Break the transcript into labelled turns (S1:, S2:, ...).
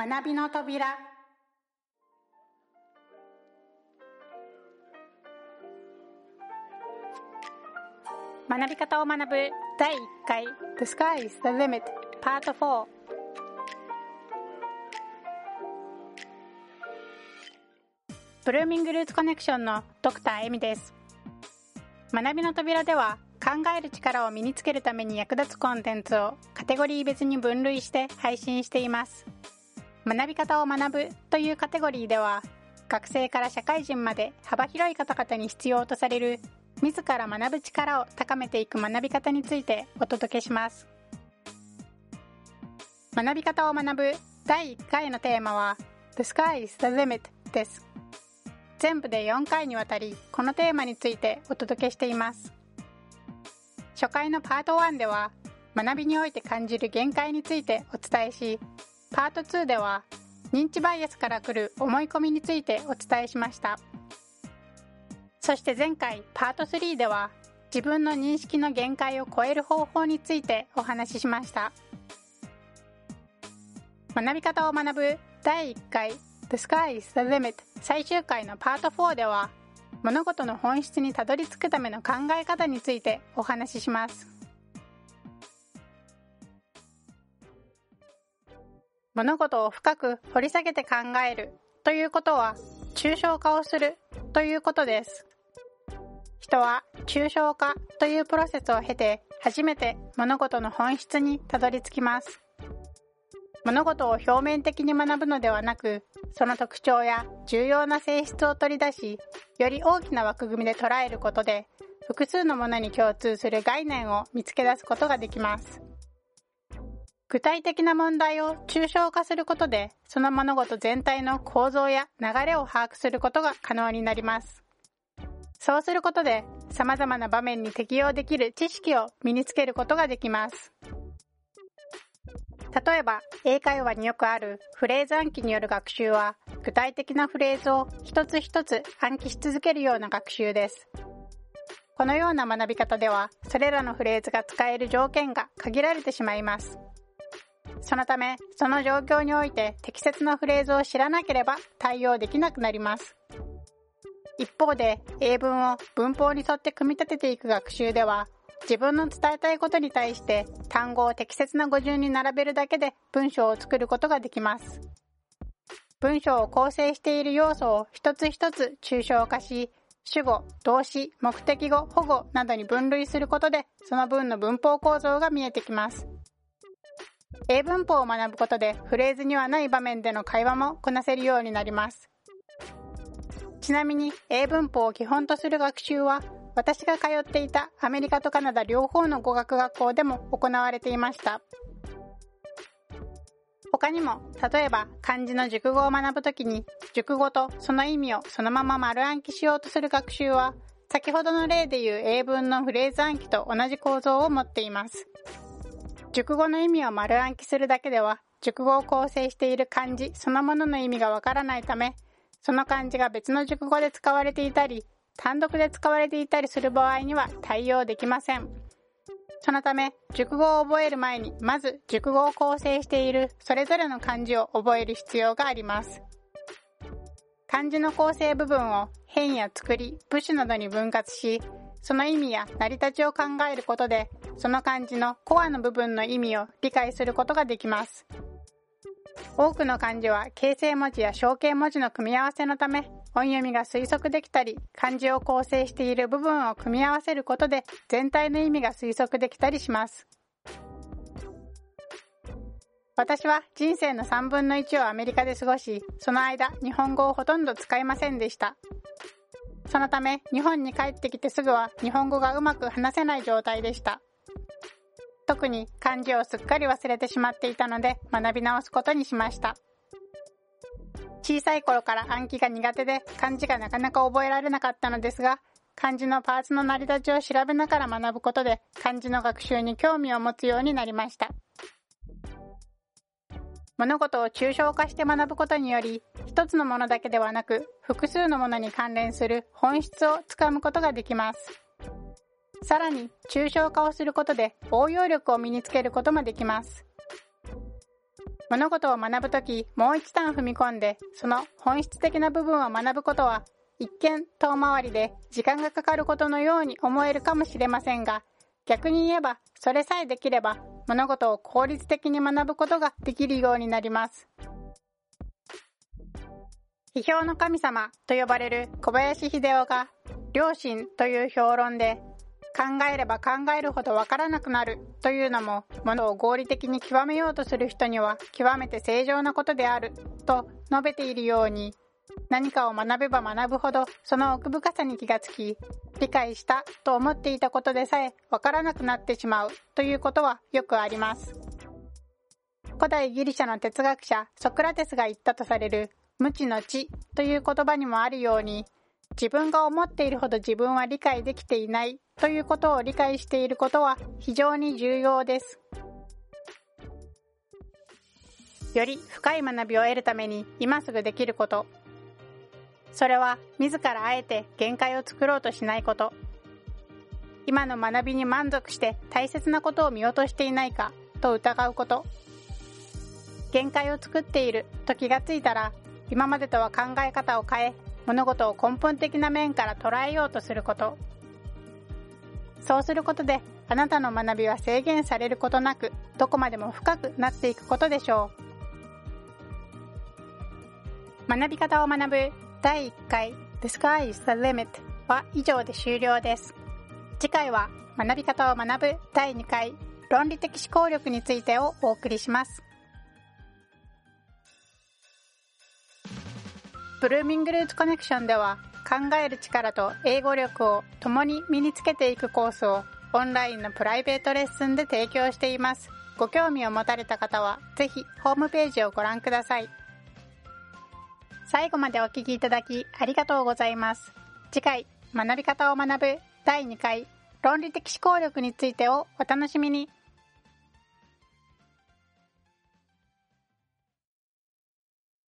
S1: 学びの扉。学び方を学ぶ。第1回。The Sky is the Limit. Part 4ブルーミングルーツコネクションのドクターエミです。学びの扉では考える力を身につけるために役立つコンテンツをカテゴリー別に分類して配信しています。学び方を学ぶというカテゴリーでは学生から社会人まで幅広い方々に必要とされる自ら学ぶ力を高めていく学び方についてお届けします。学び方を学ぶ第1回のテーマは The Sky is the Limit です。全部で4回にわたりこのテーマについてお届けしています。初回のパート1では学びにおいて感じる限界についてお伝えしパート2では認知バイアスから来る思い込みについてお伝えしました。そして前回パート3では自分の認識の限界を超える方法についてお話ししました。学び方を学ぶ第1回 The Sky is the Limit 最終回のパート4では物事の本質にたどり着くための考え方についてお話しします。物事を深く掘り下げて考えるということは抽象化をするということです。人は抽象化というプロセスを経て初めて物事の本質にたどり着きます。物事を表面的に学ぶのではなくその特徴や重要な性質を取り出しより大きな枠組みで捉えることで複数のものに共通する概念を見つけ出すことができます。具体的な問題を抽象化することでその物事全体の構造や流れを把握することが可能になります。そうすることで様々な場面に適用できる知識を身につけることができます。例えば英会話によくあるフレーズ暗記による学習は具体的なフレーズを一つ一つ暗記し続けるような学習です。このような学び方ではそれらのフレーズが使える条件が限られてしまいます。そのためその状況において適切なフレーズを知らなければ対応できなくなります。一方で英文を文法に沿って組み立てていく学習では自分の伝えたいことに対して単語を適切な語順に並べるだけで文章を作ることができます。文章を構成している要素を一つ一つ抽象化し主語、動詞、目的語、保護などに分類することでその文の文法構造が見えてきます。英文法を学ぶことでフレーズにはない場面での会話もこなせるようになります。ちなみに英文法を基本とする学習は私が通っていたアメリカとカナダ両方の語学学校でも行われていました。他にも例えば漢字の熟語を学ぶときに熟語とその意味をそのまま丸暗記しようとする学習は先ほどの例でいう英文のフレーズ暗記と同じ構造を持っています。熟語の意味を丸暗記するだけでは熟語を構成している漢字そのものの意味がわからないためその漢字が別の熟語で使われていたり単独で使われていたりする場合には対応できません。そのため熟語を覚える前にまず熟語を構成しているそれぞれの漢字を覚える必要があります。漢字の構成部分を変や作り部首などに分割しその意味や成り立ちを考えることでその漢字のコアの部分の意味を理解することができます。多くの漢字は形成文字や象形文字の組み合わせのため音読みが推測できたり漢字を構成している部分を組み合わせることで全体の意味が推測できたりします。私は人生の3分の1をアメリカで過ごしその間日本語をほとんど使いませんでした。そのため日本に帰ってきてすぐは日本語がうまく話せない状態でした。特に漢字をすっかり忘れてしまっていたので学び直すことにしました。小さい頃から暗記が苦手で漢字がなかなか覚えられなかったのですが漢字のパーツの成り立ちを調べながら学ぶことで漢字の学習に興味を持つようになりました。物事を抽象化して学ぶことにより一つのものだけではなく複数のものに関連する本質をつかむことができます。さらに抽象化をすることで応用力を身につけることもできます。物事を学ぶときもう一段踏み込んでその本質的な部分を学ぶことは一見遠回りで時間がかかることのように思えるかもしれませんが逆に言えばそれさえできれば物事を効率的に学ぶことができるようになります。批評の神様と呼ばれる小林秀夫が良心という評論で考えれば考えるほどわからなくなる。というのも物を合理的に極めようとする人には極めて正常なことである。と述べているように何かを学べば学ぶほどその奥深さに気がつき理解したと思っていたことでさえわからなくなってしまう。ということはよくあります。古代ギリシャの哲学者ソクラテスが言ったとされる無知の知。という言葉にもあるように自分が思っているほど自分は理解できていないということを理解していることは非常に重要です。より深い学びを得るために今すぐできること。それは自らあえて限界を作ろうとしないこと。今の学びに満足して大切なことを見落としていないかと疑うこと。限界を作っていると気がついたら今までとは考え方を変え物事を根本的な面から捉えようとすること。そうすることであなたの学びは制限されることなくどこまでも深くなっていくことでしょう。学び方を学ぶ第1回 The Sky is the Limit は以上で終了です。次回は学び方を学ぶ第2回論理的思考力についてをお送りします。ブルーミングルーツコネクションでは考える力と英語力を共に身につけていくコースをオンラインのプライベートレッスンで提供しています。ご興味を持たれた方はぜひホームページをご覧ください。最後までお聴きいただきありがとうございます。次回、学び方を学ぶ第2回論理的思考力についてをお楽しみに。